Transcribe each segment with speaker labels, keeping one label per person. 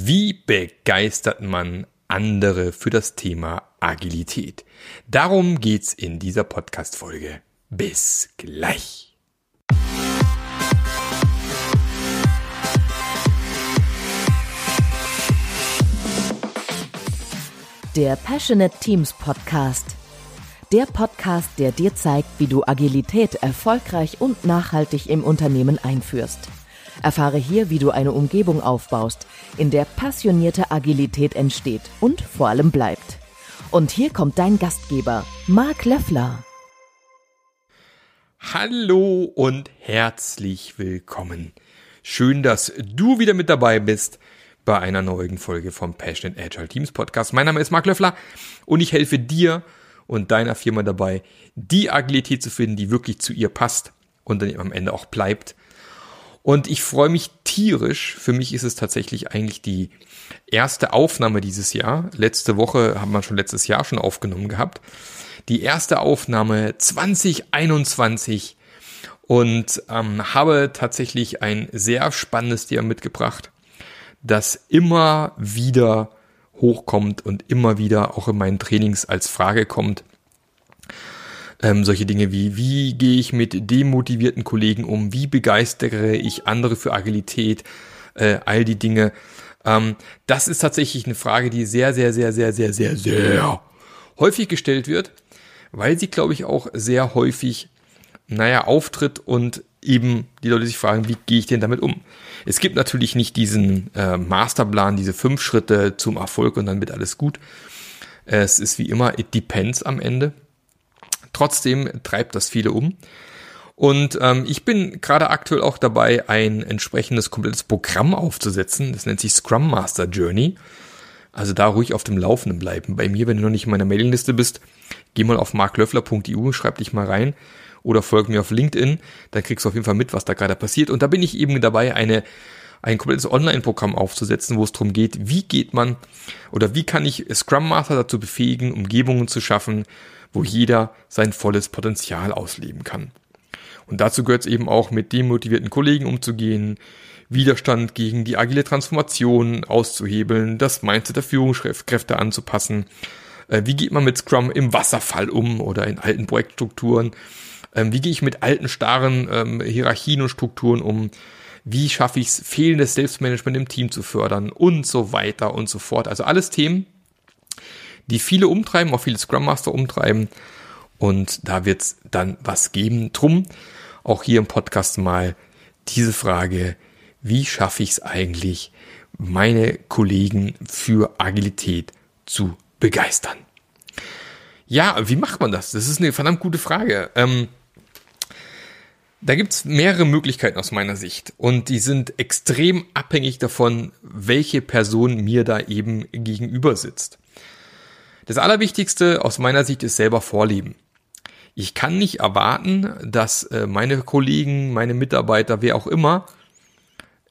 Speaker 1: Wie begeistert man andere für das Thema Agilität? Darum geht's in dieser Podcast-Folge. Bis gleich.
Speaker 2: Der Passionate Teams Podcast. Der Podcast, der dir zeigt, wie du Agilität erfolgreich und nachhaltig im Unternehmen einführst. Erfahre hier, wie du eine Umgebung aufbaust, in der passionierte Agilität entsteht und vor allem bleibt. Und hier kommt dein Gastgeber, Marc Löffler.
Speaker 1: Hallo und herzlich willkommen. Schön, dass du wieder mit dabei bist bei einer neuen Folge vom Passionate Agile Teams Podcast. Mein Name ist Marc Löffler und ich helfe dir und deiner Firma dabei, die Agilität zu finden, die wirklich zu ihr passt und dann am Ende auch bleibt und ich freue mich tierisch. Für mich ist es tatsächlich eigentlich die erste Aufnahme dieses Jahr. Letzte Woche haben wir schon letztes Jahr schon aufgenommen gehabt. Die erste Aufnahme 2021 und ähm, habe tatsächlich ein sehr spannendes Thema mitgebracht, das immer wieder hochkommt und immer wieder auch in meinen Trainings als Frage kommt. Ähm, solche Dinge wie, wie gehe ich mit demotivierten Kollegen um? Wie begeistere ich andere für Agilität? Äh, all die Dinge. Ähm, das ist tatsächlich eine Frage, die sehr, sehr, sehr, sehr, sehr, sehr, sehr häufig gestellt wird, weil sie, glaube ich, auch sehr häufig, naja, auftritt und eben die Leute sich fragen, wie gehe ich denn damit um? Es gibt natürlich nicht diesen äh, Masterplan, diese fünf Schritte zum Erfolg und dann wird alles gut. Es ist wie immer, it depends am Ende. Trotzdem treibt das viele um. Und ähm, ich bin gerade aktuell auch dabei, ein entsprechendes komplettes Programm aufzusetzen. Das nennt sich Scrum Master Journey. Also da ruhig auf dem Laufenden bleiben. Bei mir, wenn du noch nicht in meiner Mailingliste bist, geh mal auf marklöffler.eu, schreib dich mal rein oder folg mir auf LinkedIn. Dann kriegst du auf jeden Fall mit, was da gerade passiert. Und da bin ich eben dabei, eine ein komplettes Online-Programm aufzusetzen, wo es darum geht, wie geht man oder wie kann ich Scrum Master dazu befähigen, Umgebungen zu schaffen, wo jeder sein volles Potenzial ausleben kann. Und dazu gehört es eben auch, mit demotivierten Kollegen umzugehen, Widerstand gegen die agile Transformation auszuhebeln, das Mindset der Führungskräfte anzupassen. Äh, wie geht man mit Scrum im Wasserfall um oder in alten Projektstrukturen? Ähm, wie gehe ich mit alten, starren ähm, Hierarchien und Strukturen um? Wie schaffe ich es, fehlendes Selbstmanagement im Team zu fördern und so weiter und so fort. Also alles Themen, die viele umtreiben, auch viele Scrum Master umtreiben. Und da wird es dann was geben. Drum auch hier im Podcast mal diese Frage, wie schaffe ich es eigentlich, meine Kollegen für Agilität zu begeistern? Ja, wie macht man das? Das ist eine verdammt gute Frage. Ähm, da gibt's mehrere Möglichkeiten aus meiner Sicht und die sind extrem abhängig davon, welche Person mir da eben gegenüber sitzt. Das Allerwichtigste aus meiner Sicht ist selber Vorleben. Ich kann nicht erwarten, dass äh, meine Kollegen, meine Mitarbeiter, wer auch immer,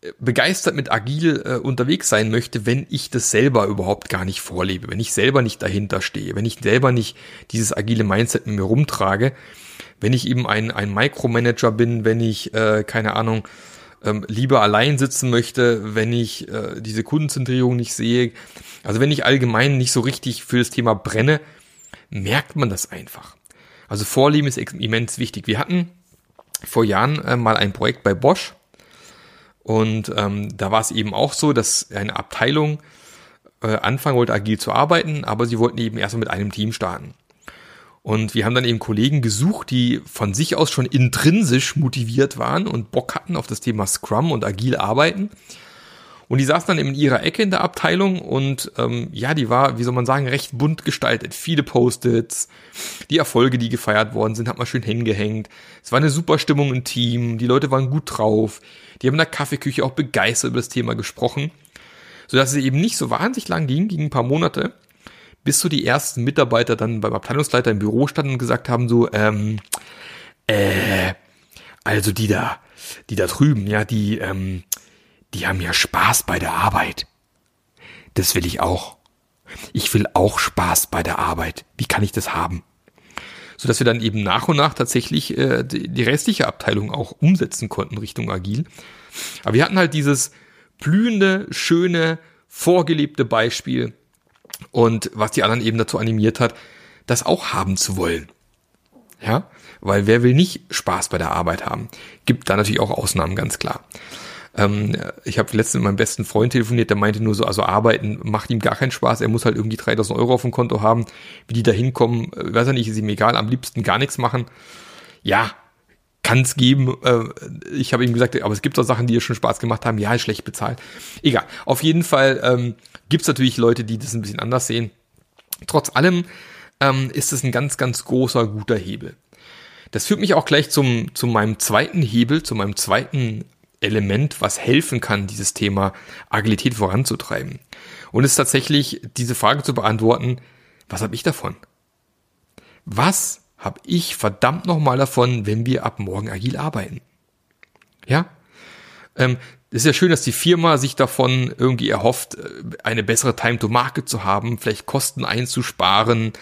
Speaker 1: äh, begeistert mit agil äh, unterwegs sein möchte, wenn ich das selber überhaupt gar nicht vorlebe, wenn ich selber nicht dahinter stehe, wenn ich selber nicht dieses agile Mindset mit mir rumtrage, wenn ich eben ein, ein Micromanager bin, wenn ich, keine Ahnung, ähm, lieber allein sitzen möchte, wenn ich äh, diese Kundenzentrierung nicht sehe. Also wenn ich allgemein nicht so richtig für das Thema brenne, merkt man das einfach. Also Vorlieben ist immens wichtig. Wir hatten vor Jahren äh, mal ein Projekt bei Bosch und ähm, da war es eben auch so, dass eine Abteilung äh, anfangen wollte, agil zu arbeiten, aber sie wollten eben erstmal mit einem Team starten. Und wir haben dann eben Kollegen gesucht, die von sich aus schon intrinsisch motiviert waren und Bock hatten auf das Thema Scrum und agil arbeiten. Und die saßen dann eben in ihrer Ecke in der Abteilung und ähm, ja, die war, wie soll man sagen, recht bunt gestaltet. Viele Post-its, die Erfolge, die gefeiert worden sind, hat man schön hingehängt. Es war eine super Stimmung im Team, die Leute waren gut drauf. Die haben in der Kaffeeküche auch begeistert über das Thema gesprochen, sodass es eben nicht so wahnsinnig lang ging, ging ein paar Monate bis so die ersten Mitarbeiter dann beim Abteilungsleiter im Büro standen und gesagt haben so, ähm, äh, also die da, die da drüben, ja, die, ähm, die haben ja Spaß bei der Arbeit. Das will ich auch. Ich will auch Spaß bei der Arbeit. Wie kann ich das haben? So dass wir dann eben nach und nach tatsächlich äh, die, die restliche Abteilung auch umsetzen konnten Richtung Agil. Aber wir hatten halt dieses blühende, schöne, vorgelebte Beispiel und was die anderen eben dazu animiert hat, das auch haben zu wollen. Ja, weil wer will nicht Spaß bei der Arbeit haben? Gibt da natürlich auch Ausnahmen, ganz klar. Ähm, ich habe letztens mit meinem besten Freund telefoniert, der meinte nur so, also arbeiten macht ihm gar keinen Spaß, er muss halt irgendwie 3000 Euro auf dem Konto haben. Wie die da hinkommen, äh, weiß er nicht, ist ihm egal, am liebsten gar nichts machen. Ja, kann es geben. Äh, ich habe ihm gesagt, aber es gibt auch Sachen, die ihr schon Spaß gemacht haben. Ja, schlecht bezahlt. Egal. Auf jeden Fall ähm, gibt es natürlich Leute, die das ein bisschen anders sehen. Trotz allem ähm, ist es ein ganz, ganz großer, guter Hebel. Das führt mich auch gleich zum, zu meinem zweiten Hebel, zu meinem zweiten Element, was helfen kann, dieses Thema Agilität voranzutreiben. Und ist tatsächlich diese Frage zu beantworten, was habe ich davon? Was habe ich verdammt nochmal davon, wenn wir ab morgen agil arbeiten? Ja? Ähm, es ist ja schön, dass die Firma sich davon irgendwie erhofft, äh, eine bessere Time to Market zu haben, vielleicht Kosten einzusparen,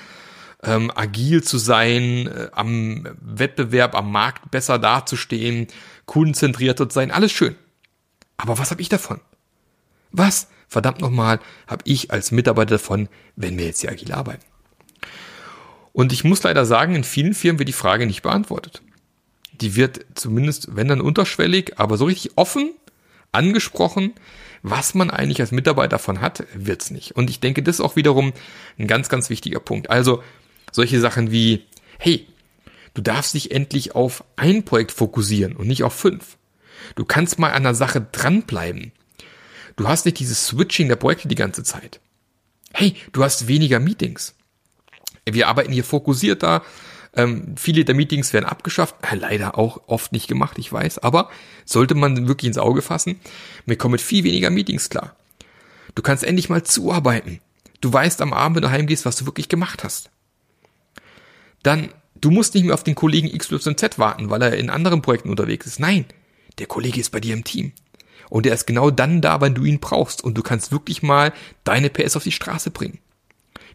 Speaker 1: ähm, agil zu sein, äh, am Wettbewerb, am Markt besser dazustehen, kundenzentriert zu sein, alles schön. Aber was habe ich davon? Was, verdammt nochmal, habe ich als Mitarbeiter davon, wenn wir jetzt hier agil arbeiten? Und ich muss leider sagen, in vielen Firmen wird die Frage nicht beantwortet. Die wird zumindest, wenn dann unterschwellig, aber so richtig offen angesprochen, was man eigentlich als Mitarbeiter davon hat, wird's nicht. Und ich denke, das ist auch wiederum ein ganz, ganz wichtiger Punkt. Also solche Sachen wie, hey, du darfst dich endlich auf ein Projekt fokussieren und nicht auf fünf. Du kannst mal an der Sache dranbleiben. Du hast nicht dieses Switching der Projekte die ganze Zeit. Hey, du hast weniger Meetings. Wir arbeiten hier fokussierter. Ähm, viele der Meetings werden abgeschafft. Äh, leider auch oft nicht gemacht, ich weiß. Aber sollte man wirklich ins Auge fassen. Wir kommen mit viel weniger Meetings klar. Du kannst endlich mal zuarbeiten. Du weißt am Abend, wenn du heimgehst, was du wirklich gemacht hast dann du musst nicht mehr auf den Kollegen XYZ warten, weil er in anderen Projekten unterwegs ist. Nein, der Kollege ist bei dir im Team. Und er ist genau dann da, wenn du ihn brauchst. Und du kannst wirklich mal deine PS auf die Straße bringen.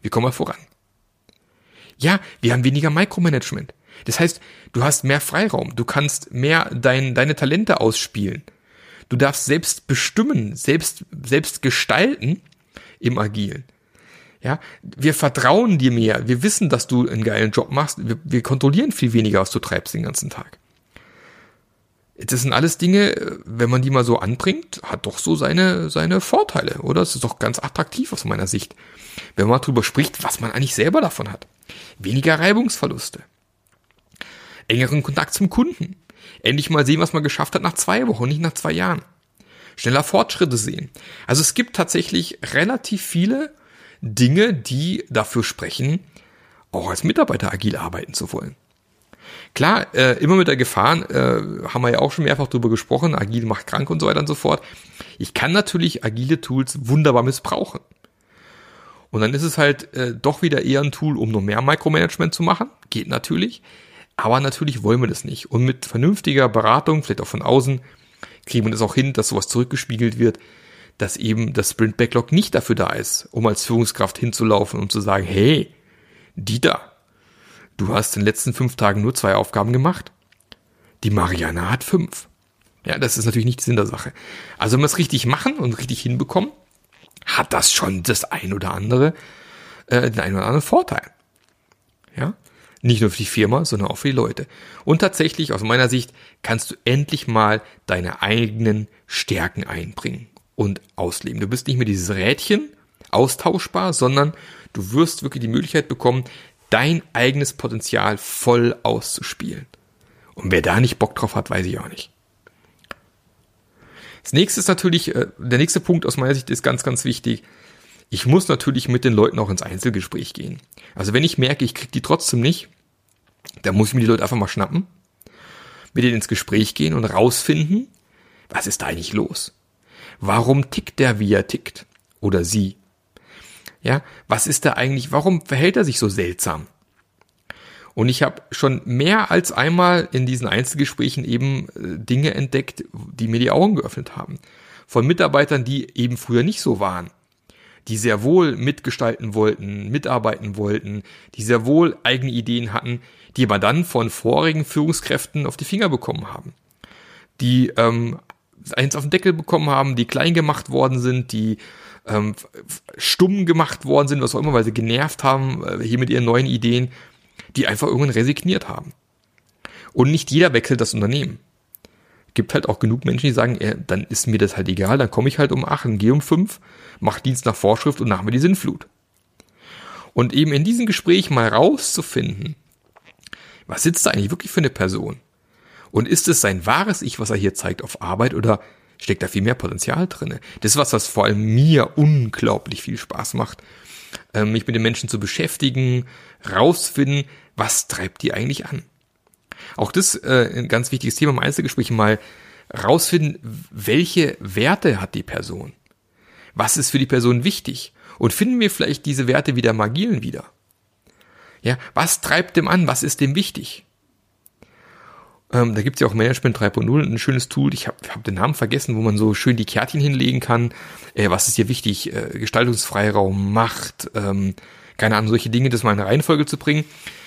Speaker 1: Wir kommen mal voran. Ja, wir haben weniger Micromanagement. Das heißt, du hast mehr Freiraum. Du kannst mehr dein, deine Talente ausspielen. Du darfst selbst bestimmen, selbst, selbst gestalten im Agilen. Ja, wir vertrauen dir mehr. Wir wissen, dass du einen geilen Job machst. Wir, wir kontrollieren viel weniger, was du treibst den ganzen Tag. Das sind alles Dinge, wenn man die mal so anbringt, hat doch so seine, seine Vorteile, oder? Es ist doch ganz attraktiv aus meiner Sicht. Wenn man darüber spricht, was man eigentlich selber davon hat. Weniger Reibungsverluste. Engeren Kontakt zum Kunden. Endlich mal sehen, was man geschafft hat nach zwei Wochen, nicht nach zwei Jahren. Schneller Fortschritte sehen. Also es gibt tatsächlich relativ viele Dinge, die dafür sprechen, auch als Mitarbeiter agil arbeiten zu wollen. Klar, äh, immer mit der Gefahr, äh, haben wir ja auch schon mehrfach drüber gesprochen, agil macht krank und so weiter und so fort. Ich kann natürlich agile Tools wunderbar missbrauchen. Und dann ist es halt äh, doch wieder eher ein Tool, um noch mehr Micromanagement zu machen. Geht natürlich. Aber natürlich wollen wir das nicht. Und mit vernünftiger Beratung, vielleicht auch von außen, kriegen wir das auch hin, dass sowas zurückgespiegelt wird, dass eben das Sprint Backlog nicht dafür da ist, um als Führungskraft hinzulaufen und zu sagen, hey, Dieter, du hast in den letzten fünf Tagen nur zwei Aufgaben gemacht. Die Mariana hat fünf. Ja, das ist natürlich nicht Sinn der Sache. Also wenn wir es richtig machen und richtig hinbekommen, hat das schon das ein oder andere, äh, den einen oder anderen Vorteil. Ja, nicht nur für die Firma, sondern auch für die Leute. Und tatsächlich, aus meiner Sicht, kannst du endlich mal deine eigenen Stärken einbringen und ausleben. Du bist nicht mehr dieses Rädchen austauschbar, sondern du wirst wirklich die Möglichkeit bekommen, dein eigenes Potenzial voll auszuspielen. Und wer da nicht Bock drauf hat, weiß ich auch nicht. Das nächste ist natürlich, äh, der nächste Punkt aus meiner Sicht ist ganz, ganz wichtig. Ich muss natürlich mit den Leuten auch ins Einzelgespräch gehen. Also wenn ich merke, ich kriege die trotzdem nicht, dann muss ich mir die Leute einfach mal schnappen, mit denen ins Gespräch gehen und rausfinden, was ist da eigentlich los? Warum tickt der, wie er tickt? Oder sie? Ja, was ist da eigentlich, warum verhält er sich so seltsam? Und ich habe schon mehr als einmal in diesen Einzelgesprächen eben äh, Dinge entdeckt, die mir die Augen geöffnet haben. Von Mitarbeitern, die eben früher nicht so waren. Die sehr wohl mitgestalten wollten, mitarbeiten wollten, die sehr wohl eigene Ideen hatten, die aber dann von vorigen Führungskräften auf die Finger bekommen haben. Die ähm, eins auf den Deckel bekommen haben, die klein gemacht worden sind, die ähm, stumm gemacht worden sind, was auch immer, weil sie genervt haben, äh, hier mit ihren neuen Ideen, die einfach irgendwann resigniert haben. Und nicht jeder wechselt das Unternehmen. Gibt halt auch genug Menschen, die sagen, ja, dann ist mir das halt egal, dann komme ich halt um acht und gehe um fünf, mache Dienst nach Vorschrift und nach mir die Sinnflut. Und eben in diesem Gespräch mal rauszufinden, was sitzt da eigentlich wirklich für eine Person? Und ist es sein wahres Ich, was er hier zeigt auf Arbeit oder steckt da viel mehr Potenzial drinne? Das ist was, was vor allem mir unglaublich viel Spaß macht, ähm, mich mit den Menschen zu beschäftigen, rausfinden, was treibt die eigentlich an? Auch das äh, ein ganz wichtiges Thema im Einzelgespräch mal rausfinden, welche Werte hat die Person? Was ist für die Person wichtig? Und finden wir vielleicht diese Werte wieder im Agilen wieder? Ja, was treibt dem an? Was ist dem wichtig? Ähm, da gibt's ja auch Management 3.0, ein schönes Tool. Ich habe hab den Namen vergessen, wo man so schön die Kärtchen hinlegen kann. Äh, was ist hier wichtig? Äh, Gestaltungsfreiraum, Macht, ähm, keine Ahnung, solche Dinge, das mal in Reihenfolge zu bringen,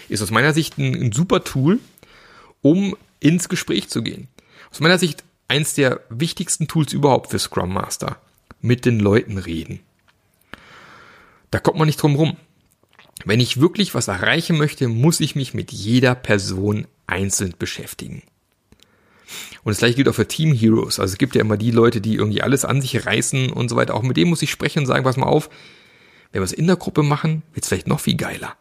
Speaker 1: ist aus meiner Sicht ein, ein super Tool, um ins Gespräch zu gehen. Aus meiner Sicht eins der wichtigsten Tools überhaupt für Scrum Master. Mit den Leuten reden. Da kommt man nicht drum rum. Wenn ich wirklich was erreichen möchte, muss ich mich mit jeder Person einzeln beschäftigen. Und das gleiche gilt auch für Team Heroes. Also es gibt ja immer die Leute, die irgendwie alles an sich reißen und so weiter. Auch mit denen muss ich sprechen und sagen, pass mal auf, wenn wir es in der Gruppe machen, wird es vielleicht noch viel geiler.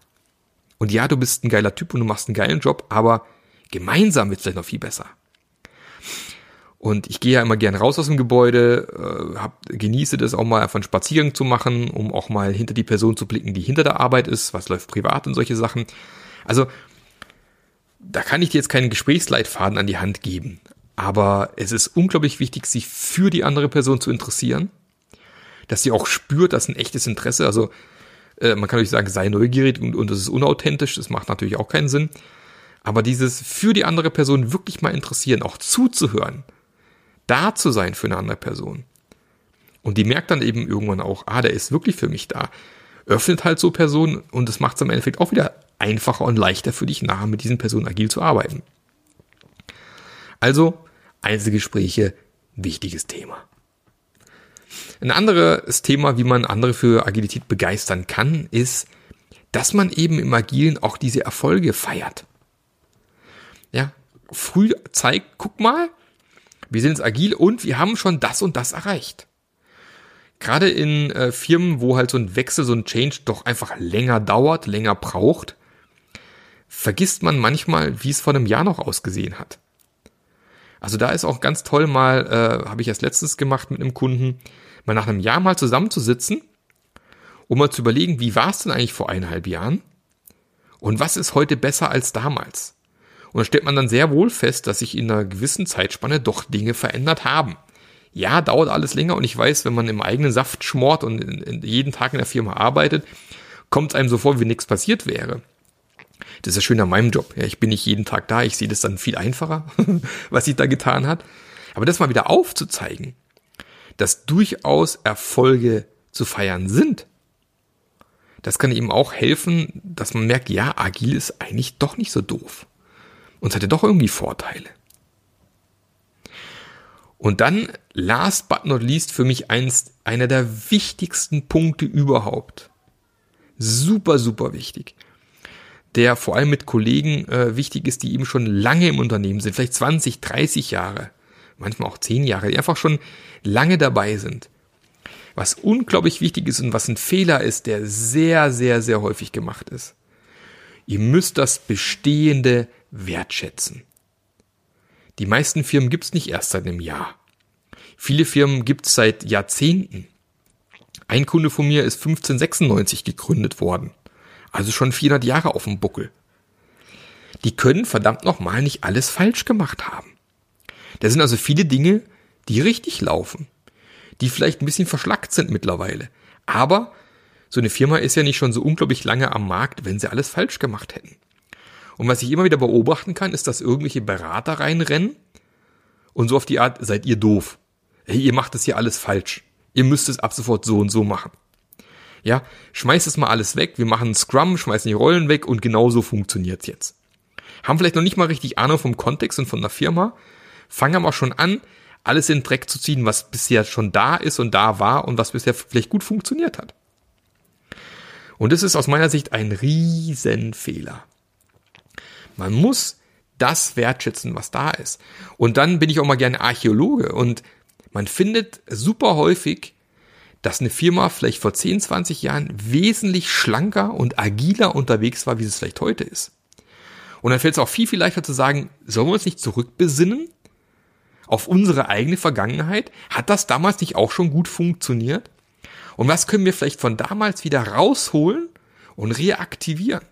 Speaker 1: Und ja, du bist ein geiler Typ und du machst einen geilen Job, aber gemeinsam wird es vielleicht noch viel besser. Und ich gehe ja immer gern raus aus dem Gebäude, äh, hab, genieße das auch mal von Spaziergang zu machen, um auch mal hinter die Person zu blicken, die hinter der Arbeit ist, was läuft privat und solche Sachen. Also da kann ich dir jetzt keinen Gesprächsleitfaden an die Hand geben. Aber es ist unglaublich wichtig, sich für die andere Person zu interessieren, dass sie auch spürt, dass ein echtes Interesse, also äh, man kann natürlich sagen, sei neugierig und, und das ist unauthentisch, das macht natürlich auch keinen Sinn. Aber dieses für die andere Person wirklich mal interessieren, auch zuzuhören, da zu sein für eine andere Person. Und die merkt dann eben irgendwann auch, ah, der ist wirklich für mich da. Öffnet halt so Personen und es macht es im Endeffekt auch wieder einfacher und leichter für dich, nachher mit diesen Personen agil zu arbeiten. Also, Einzelgespräche, wichtiges Thema. Ein anderes Thema, wie man andere für Agilität begeistern kann, ist, dass man eben im Agilen auch diese Erfolge feiert. Ja, früh zeigt, guck mal, wir sind agil und wir haben schon das und das erreicht. Gerade in äh, Firmen, wo halt so ein Wechsel, so ein Change doch einfach länger dauert, länger braucht, vergisst man manchmal, wie es vor einem Jahr noch ausgesehen hat. Also da ist auch ganz toll mal, äh, habe ich erst letztens gemacht mit einem Kunden, mal nach einem Jahr mal zusammenzusitzen, um mal zu überlegen, wie war es denn eigentlich vor eineinhalb Jahren und was ist heute besser als damals. Und da stellt man dann sehr wohl fest, dass sich in einer gewissen Zeitspanne doch Dinge verändert haben. Ja, dauert alles länger und ich weiß, wenn man im eigenen Saft schmort und jeden Tag in der Firma arbeitet, kommt es einem so vor, wie nichts passiert wäre. Das ist ja schön an meinem Job. Ja, ich bin nicht jeden Tag da, ich sehe das dann viel einfacher, was sich da getan hat. Aber das mal wieder aufzuzeigen, dass durchaus Erfolge zu feiern sind, das kann eben auch helfen, dass man merkt, ja, agil ist eigentlich doch nicht so doof. Und es hatte doch irgendwie Vorteile. Und dann, last but not least, für mich eins, einer der wichtigsten Punkte überhaupt. Super, super wichtig. Der vor allem mit Kollegen äh, wichtig ist, die eben schon lange im Unternehmen sind, vielleicht 20, 30 Jahre, manchmal auch 10 Jahre, die einfach schon lange dabei sind. Was unglaublich wichtig ist und was ein Fehler ist, der sehr, sehr, sehr häufig gemacht ist. Ihr müsst das Bestehende wertschätzen. Die meisten Firmen gibt's nicht erst seit einem Jahr. Viele Firmen gibt's seit Jahrzehnten. Ein Kunde von mir ist 1596 gegründet worden. Also schon 400 Jahre auf dem Buckel. Die können verdammt nochmal nicht alles falsch gemacht haben. Da sind also viele Dinge, die richtig laufen. Die vielleicht ein bisschen verschlackt sind mittlerweile. Aber so eine Firma ist ja nicht schon so unglaublich lange am Markt, wenn sie alles falsch gemacht hätten. Und was ich immer wieder beobachten kann, ist, dass irgendwelche Berater reinrennen und so auf die Art, seid ihr doof. Hey, ihr macht das hier alles falsch. Ihr müsst es ab sofort so und so machen. Ja, schmeißt es mal alles weg, wir machen Scrum, schmeißen die Rollen weg und genau so funktioniert's jetzt. Haben vielleicht noch nicht mal richtig Ahnung vom Kontext und von der Firma, fangen aber schon an, alles in den Dreck zu ziehen, was bisher schon da ist und da war und was bisher vielleicht gut funktioniert hat. Und das ist aus meiner Sicht ein Riesenfehler. Man muss das wertschätzen, was da ist. Und dann bin ich auch mal gerne Archäologe und man findet super häufig, dass eine Firma vielleicht vor 10, 20 Jahren wesentlich schlanker und agiler unterwegs war, wie es vielleicht heute ist. Und dann fällt es auch viel, viel leichter zu sagen, sollen wir uns nicht zurückbesinnen auf unsere eigene Vergangenheit? Hat das damals nicht auch schon gut funktioniert? Und was können wir vielleicht von damals wieder rausholen und reaktivieren?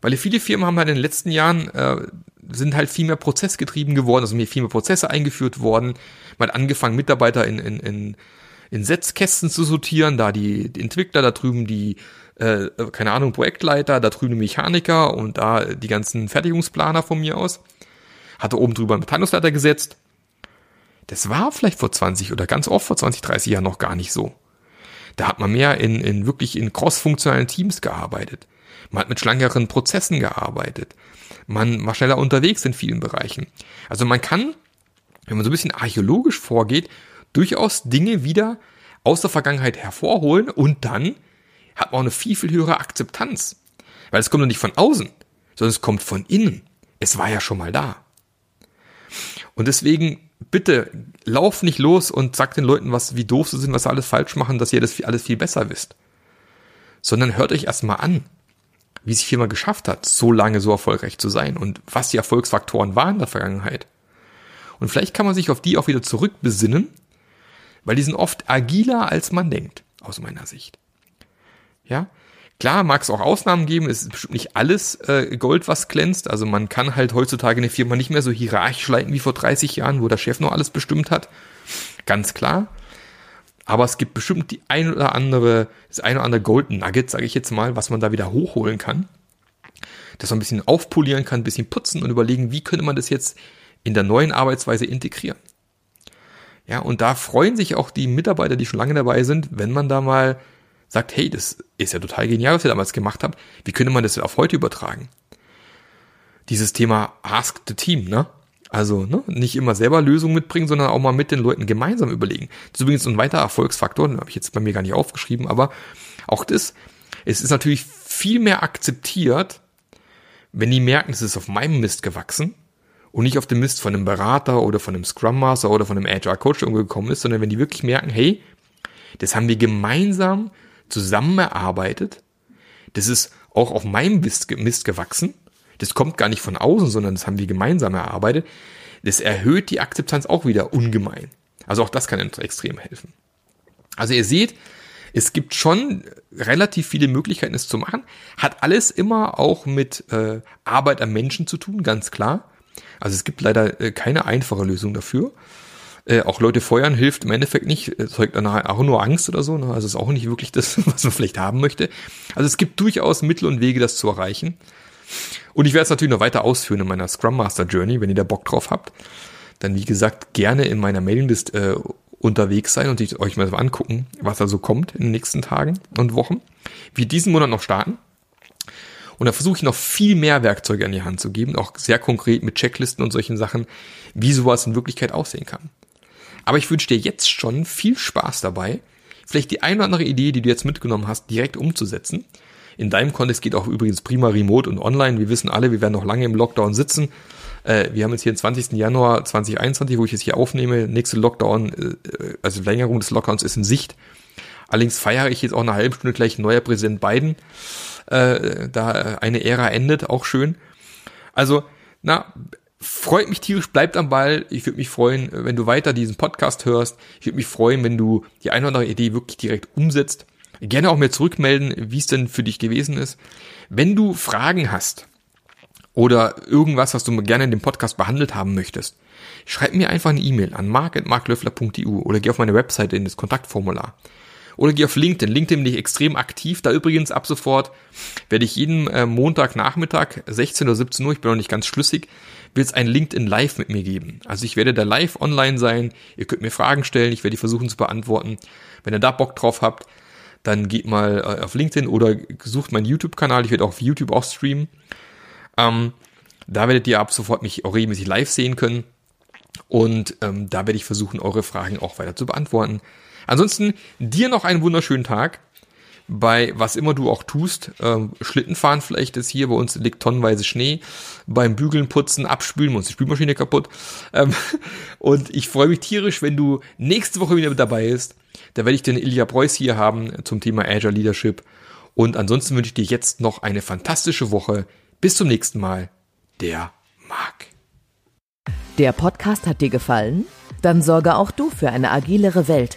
Speaker 1: Weil viele Firmen haben halt in den letzten Jahren äh, sind halt viel mehr prozessgetrieben geworden, also viel mehr Prozesse eingeführt worden. Man hat angefangen, Mitarbeiter in, in, in, in Setzkästen zu sortieren, da die, Entwickler, da drüben die, äh, keine Ahnung, Projektleiter, da drüben die Mechaniker und da die ganzen Fertigungsplaner von mir aus. Hatte oben drüber einen Beteiligungsleiter gesetzt. Das war vielleicht vor 20 oder ganz oft vor 20, 30 Jahren noch gar nicht so. Da hat man mehr in, in wirklich in cross-funktionalen Teams gearbeitet. Man hat mit schlankeren Prozessen gearbeitet. Man war schneller unterwegs in vielen Bereichen. Also man kann, wenn man so ein bisschen archäologisch vorgeht, durchaus Dinge wieder aus der Vergangenheit hervorholen und dann hat man auch eine viel, viel höhere Akzeptanz. Weil es kommt doch nicht von außen, sondern es kommt von innen. Es war ja schon mal da. Und deswegen bitte lauf nicht los und sag den Leuten, was, wie doof sie sind, was sie alles falsch machen, dass ihr das alles viel besser wisst. Sondern hört euch erstmal an, wie sich Firma geschafft hat, so lange so erfolgreich zu sein und was die Erfolgsfaktoren waren in der Vergangenheit. Und vielleicht kann man sich auf die auch wieder zurückbesinnen, weil die sind oft agiler, als man denkt, aus meiner Sicht. Ja, Klar, mag es auch Ausnahmen geben, es ist bestimmt nicht alles äh, Gold, was glänzt. Also man kann halt heutzutage eine Firma nicht mehr so hierarchisch leiten wie vor 30 Jahren, wo der Chef noch alles bestimmt hat. Ganz klar. Aber es gibt bestimmt die ein oder andere, das ein oder andere Golden Nugget, sage ich jetzt mal, was man da wieder hochholen kann. Das man ein bisschen aufpolieren kann, ein bisschen putzen und überlegen, wie könnte man das jetzt in der neuen Arbeitsweise integrieren. Ja, und da freuen sich auch die Mitarbeiter, die schon lange dabei sind, wenn man da mal sagt, hey, das ist ja total genial, was ihr damals gemacht habt. Wie könnte man das auf heute übertragen? Dieses Thema Ask the Team, ne? Also ne, nicht immer selber Lösungen mitbringen, sondern auch mal mit den Leuten gemeinsam überlegen. Das ist übrigens ein weiterer Erfolgsfaktor, den habe ich jetzt bei mir gar nicht aufgeschrieben, aber auch das, es ist natürlich viel mehr akzeptiert, wenn die merken, es ist auf meinem Mist gewachsen und nicht auf dem Mist von einem Berater oder von einem Scrum Master oder von einem Agile Coach irgendwo gekommen ist, sondern wenn die wirklich merken, hey, das haben wir gemeinsam zusammen erarbeitet. Das ist auch auf meinem Mist, Mist gewachsen. Das kommt gar nicht von außen, sondern das haben wir gemeinsam erarbeitet. Das erhöht die Akzeptanz auch wieder ungemein. Also auch das kann extrem helfen. Also ihr seht, es gibt schon relativ viele Möglichkeiten, es zu machen. Hat alles immer auch mit äh, Arbeit am Menschen zu tun, ganz klar. Also es gibt leider äh, keine einfache Lösung dafür. Äh, auch Leute feuern hilft im Endeffekt nicht, erzeugt dann auch nur Angst oder so. Ne? Also ist auch nicht wirklich das, was man vielleicht haben möchte. Also es gibt durchaus Mittel und Wege, das zu erreichen. Und ich werde es natürlich noch weiter ausführen in meiner Scrum Master Journey, wenn ihr da Bock drauf habt. Dann, wie gesagt, gerne in meiner Mailinglist äh, unterwegs sein und euch mal angucken, was da so kommt in den nächsten Tagen und Wochen. Wir diesen Monat noch starten. Und da versuche ich noch viel mehr Werkzeuge an die Hand zu geben, auch sehr konkret mit Checklisten und solchen Sachen, wie sowas in Wirklichkeit aussehen kann. Aber ich wünsche dir jetzt schon viel Spaß dabei, vielleicht die eine oder andere Idee, die du jetzt mitgenommen hast, direkt umzusetzen. In deinem Kontext geht auch übrigens prima remote und online. Wir wissen alle, wir werden noch lange im Lockdown sitzen. Äh, wir haben jetzt hier den 20. Januar 2021, wo ich jetzt hier aufnehme. Nächste Lockdown, äh, also Verlängerung des Lockdowns ist in Sicht. Allerdings feiere ich jetzt auch eine halbe Stunde gleich neuer Präsident Biden. Äh, da eine Ära endet, auch schön. Also, na, freut mich tierisch, bleibt am Ball. Ich würde mich freuen, wenn du weiter diesen Podcast hörst. Ich würde mich freuen, wenn du die eine oder andere Idee wirklich direkt umsetzt. Gerne auch mir zurückmelden, wie es denn für dich gewesen ist. Wenn du Fragen hast oder irgendwas, was du gerne in dem Podcast behandelt haben möchtest, schreib mir einfach eine E-Mail an mark.marklöffler.eu oder geh auf meine Webseite in das Kontaktformular. Oder geh auf LinkedIn. LinkedIn bin ich extrem aktiv. Da übrigens ab sofort werde ich jeden äh, Montagnachmittag 16 oder 17 Uhr, ich bin noch nicht ganz schlüssig, wird es ein LinkedIn Live mit mir geben. Also ich werde da live online sein. Ihr könnt mir Fragen stellen. Ich werde die versuchen zu beantworten. Wenn ihr da Bock drauf habt, dann geht mal äh, auf LinkedIn oder sucht meinen YouTube-Kanal. Ich werde auch auf YouTube auch streamen. Ähm, da werdet ihr ab sofort mich auch regelmäßig live sehen können. Und ähm, da werde ich versuchen, eure Fragen auch weiter zu beantworten. Ansonsten dir noch einen wunderschönen Tag bei was immer du auch tust. Ähm, Schlittenfahren vielleicht ist hier, bei uns liegt tonnenweise Schnee. Beim Bügeln, Putzen, Abspülen, uns die Spülmaschine kaputt. Ähm, und ich freue mich tierisch, wenn du nächste Woche wieder dabei bist. Da werde ich den Ilja Preuß hier haben zum Thema Azure Leadership. Und ansonsten wünsche ich dir jetzt noch eine fantastische Woche. Bis zum nächsten Mal. Der Marc.
Speaker 2: Der Podcast hat dir gefallen? Dann sorge auch du für eine agilere Welt